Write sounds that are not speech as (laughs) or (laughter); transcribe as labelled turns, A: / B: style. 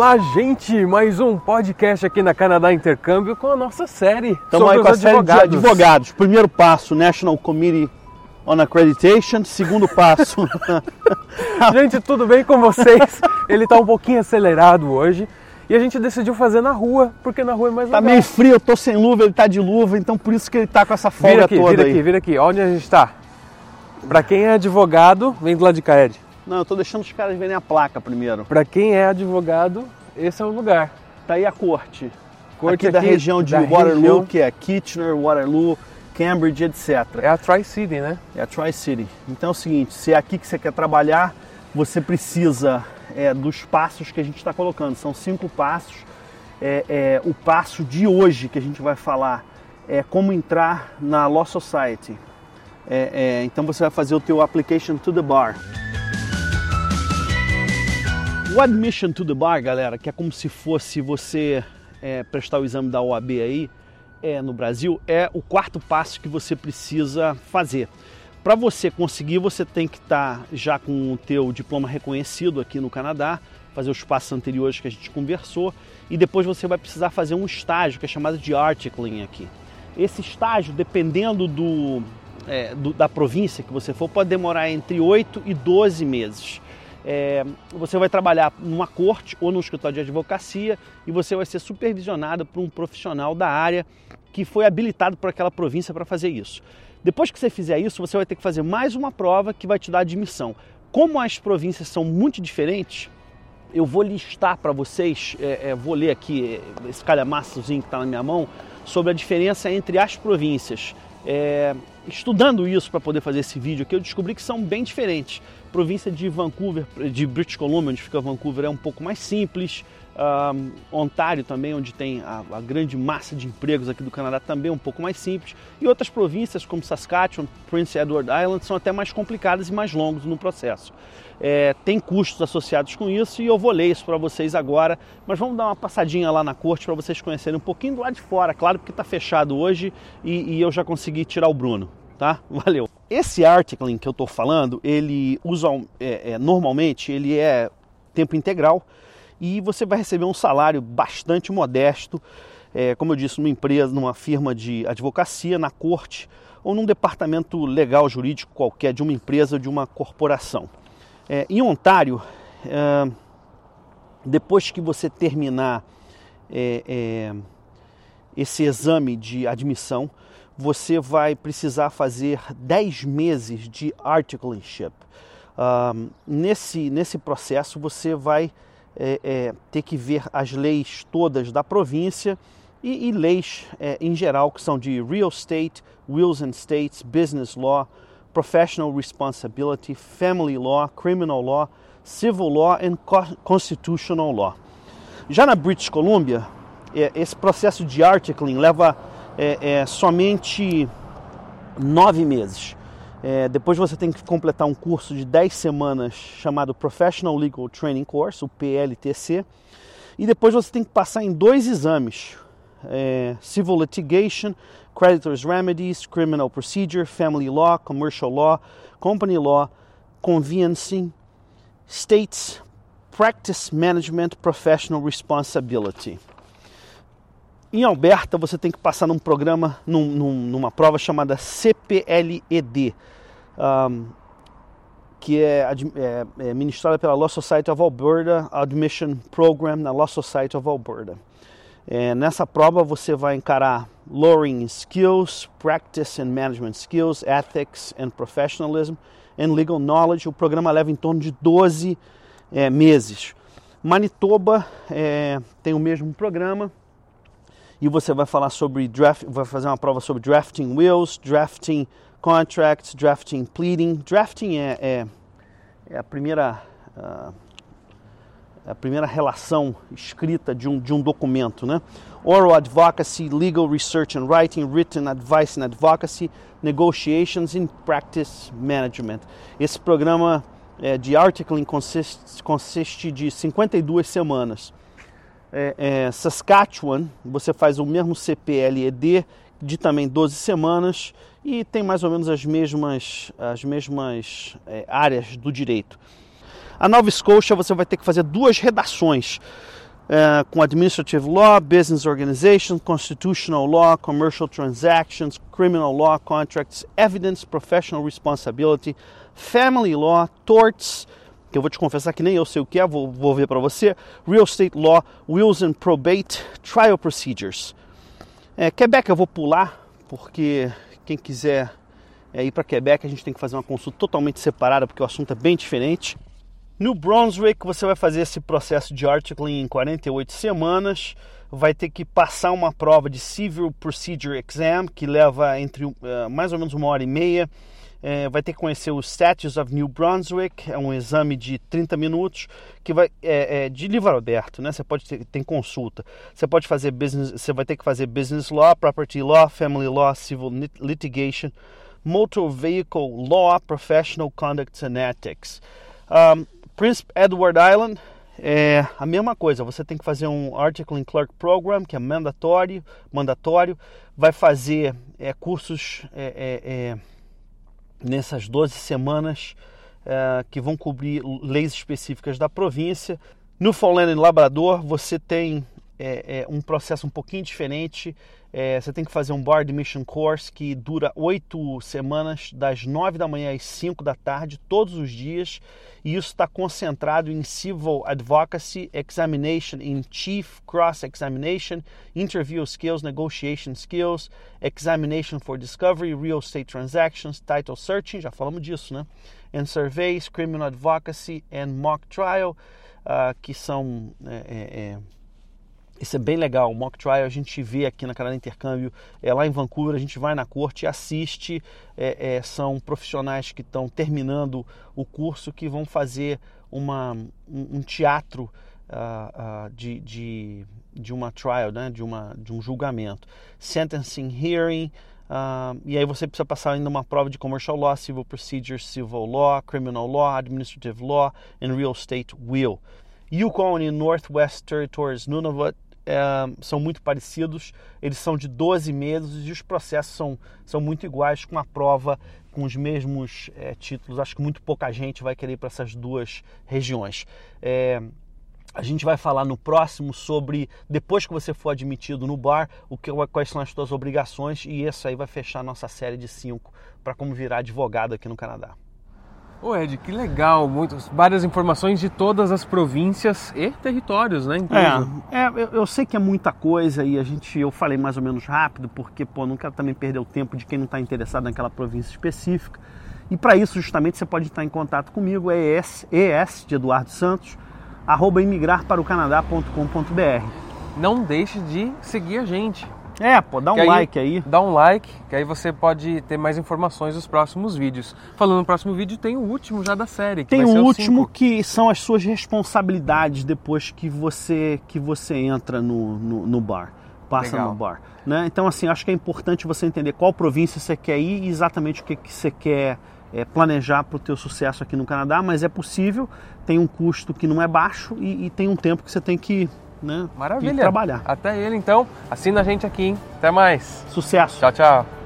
A: Olá, gente! Mais um podcast aqui na Canadá Intercâmbio com a nossa série
B: Estamos aí com a série de
A: advogados.
B: advogados. Primeiro passo, National Committee on Accreditation. Segundo passo, (laughs)
A: Gente, tudo bem com vocês? Ele tá um pouquinho acelerado hoje e a gente decidiu fazer na rua, porque na rua é mais
B: tá
A: legal.
B: meio frio, eu tô sem luva, ele tá de luva, então por isso que ele tá com essa folga
A: Vira aqui,
B: toda
A: vira
B: aí.
A: aqui, vira aqui. Onde a gente tá? Pra quem é advogado, vem do lado de cá, Ed.
B: Não, eu tô deixando os caras verem a placa primeiro.
A: Pra quem é advogado, esse é o lugar.
B: Tá aí a corte.
A: Corte
B: aqui da
A: aqui
B: região de
A: da
B: Waterloo,
A: região-
B: que é Kitchener, Waterloo, Cambridge, etc.
A: É a Tri-City, né?
B: É a Tri-City. Então é o seguinte, se é aqui que você quer trabalhar, você precisa é, dos passos que a gente está colocando. São cinco passos. É, é, o passo de hoje que a gente vai falar é como entrar na Law Society. É, é, então você vai fazer o teu application to the bar. O admission to the bar, galera, que é como se fosse você é, prestar o exame da OAB aí é, no Brasil, é o quarto passo que você precisa fazer. Para você conseguir, você tem que estar já com o teu diploma reconhecido aqui no Canadá, fazer os passos anteriores que a gente conversou, e depois você vai precisar fazer um estágio que é chamado de articling aqui. Esse estágio, dependendo do, é, do- da província que você for, pode demorar entre 8 e 12 meses. É, você vai trabalhar numa corte ou no escritório de advocacia e você vai ser supervisionado por um profissional da área que foi habilitado por aquela província para fazer isso. Depois que você fizer isso, você vai ter que fazer mais uma prova que vai te dar admissão. Como as províncias são muito diferentes, eu vou listar para vocês, é, é, vou ler aqui é, esse calhamaçozinho que está na minha mão, sobre a diferença entre as províncias. É, estudando isso para poder fazer esse vídeo aqui, eu descobri que são bem diferentes. Província de Vancouver, de British Columbia, onde fica Vancouver, é um pouco mais simples. Ontário também, onde tem a, a grande massa de empregos aqui do Canadá, também é um pouco mais simples. E outras províncias, como Saskatchewan, Prince Edward Island, são até mais complicadas e mais longos no processo. É, tem custos associados com isso e eu vou ler isso para vocês agora, mas vamos dar uma passadinha lá na corte para vocês conhecerem um pouquinho do lado de fora, claro, porque está fechado hoje e, e eu já consegui tirar o Bruno, tá? Valeu. Esse articling que eu estou falando, ele usa é, é, normalmente ele é tempo integral e você vai receber um salário bastante modesto, é, como eu disse, numa empresa, numa firma de advocacia, na corte ou num departamento legal jurídico qualquer de uma empresa ou de uma corporação. É, em Ontário, é, depois que você terminar é, esse exame de admissão, você vai precisar fazer 10 meses de articleship. Ah, nesse, nesse processo, você vai é, é, ter que ver as leis todas da província e, e leis é, em geral que são de real estate, wills and states, business law, professional responsibility, family law, criminal law, civil law and co- constitutional law. Já na British Columbia, é, esse processo de articling leva é, é, somente nove meses. É, depois você tem que completar um curso de 10 semanas chamado Professional Legal Training Course, o PLTC, e depois você tem que passar em dois exames: é, Civil Litigation, Creditors Remedies, Criminal Procedure, Family Law, Commercial Law, Company Law, Conveyancing, States Practice Management Professional Responsibility. Em Alberta, você tem que passar num programa, num- num- numa prova chamada CPLED, um, que é, é- é ministrada pela Law Society of Alberta Admission Program na Law Society of Alberta. É, nessa prova você vai encarar Lowering Skills, Practice and Management Skills, Ethics and Professionalism and Legal Knowledge. O programa leva em torno de 12 é, meses. Manitoba é, tem o mesmo programa e você vai falar sobre draft, vai fazer uma prova sobre drafting wills, drafting contracts, drafting pleading. Drafting é, é, é a primeira é a primeira relação escrita de um, de um documento, né? Oral advocacy, legal research and writing, written advice and advocacy, negotiations and practice management. Esse programa é, de articling consiste, consiste de 52 semanas. É, é, Saskatchewan, você faz o mesmo CPLED de também 12 semanas e tem mais ou menos as mesmas, as mesmas é, áreas do direito. A Nova Scotia você vai ter que fazer duas redações. Uh, com Administrative Law, Business Organization, Constitutional Law, Commercial Transactions, Criminal Law, Contracts, Evidence, Professional Responsibility, Family Law, Torts, que eu vou te confessar que nem eu sei o que é, vou, vou ver para você, Real Estate Law, Wills and Probate, Trial Procedures. É, Quebec eu vou pular, porque quem quiser é, ir para Quebec a gente tem que fazer uma consulta totalmente separada, porque o assunto é bem diferente. New Brunswick, você vai fazer esse processo de articling em 48 semanas, vai ter que passar uma prova de Civil Procedure Exam, que leva entre uh, mais ou menos uma hora e meia. É, vai ter que conhecer o Statutes of New Brunswick, é um exame de 30 minutos, que vai é, é de livro aberto, né? Você pode ter tem consulta. Você pode fazer business, você vai ter que fazer business law, property law, family law, civil litigation, motor vehicle law, professional conduct and ethics. Um, Prince Edward Island é a mesma coisa. Você tem que fazer um Article in Clerk Program, que é mandatório, mandatório. Vai fazer é, cursos é, é, é nessas 12 semanas é, que vão cobrir leis específicas da província. No Newfoundland e Labrador, você tem é, é um processo um pouquinho diferente. É, você tem que fazer um Bar Admission Course que dura oito semanas, das nove da manhã às cinco da tarde, todos os dias. E isso está concentrado em Civil Advocacy, Examination in Chief Cross Examination, Interview Skills, Negotiation Skills, Examination for Discovery, Real Estate Transactions, Title Searching, já falamos disso, né? And Surveys, Criminal Advocacy and Mock Trial, uh, que são. É, é, é isso é bem legal. O mock trial a gente vê aqui na Canadá Intercâmbio, é lá em Vancouver, a gente vai na corte assiste. É, é, são profissionais que estão terminando o curso que vão fazer uma, um, um teatro uh, uh, de, de, de uma trial, né? de, uma, de um julgamento. Sentencing hearing. Uh, e aí você precisa passar ainda uma prova de commercial law, civil procedure, civil law, criminal law, administrative law and real estate will. Yukon e Northwest Territories Nunavut é, são muito parecidos, eles são de 12 meses e os processos são, são muito iguais, com a prova com os mesmos é, títulos. Acho que muito pouca gente vai querer ir para essas duas regiões. É, a gente vai falar no próximo sobre depois que você for admitido no bar, o que, quais são as suas obrigações e isso aí vai fechar nossa série de cinco para como virar advogado aqui no Canadá.
A: Ô Ed, que legal, muitas, várias informações de todas as províncias e territórios, né?
B: É, é eu, eu, sei que é muita coisa e a gente, eu falei mais ou menos rápido, porque, pô, não quero também perder o tempo de quem não está interessado naquela província específica. E para isso, justamente, você pode estar em contato comigo, é ES, ES de Eduardo Santos, arroba imigrarparocanadá.com.br.
A: Não deixe de seguir a gente.
B: É, pô, dá um like aí.
A: Dá um like, que aí você pode ter mais informações dos próximos vídeos. Falando no próximo vídeo, tem o último já da série.
B: tem o último cinco. que são as suas responsabilidades depois que você que você entra no, no, no bar. Passa Legal. no bar. Né? Então, assim, acho que é importante você entender qual província você quer ir e exatamente o que, que você quer é, planejar para o teu sucesso aqui no Canadá, mas é possível, tem um custo que não é baixo e, e tem um tempo que você tem que né?
A: Maravilha.
B: E trabalhar.
A: Até ele então. Assina a gente aqui, hein? Até mais.
B: Sucesso.
A: Tchau, tchau.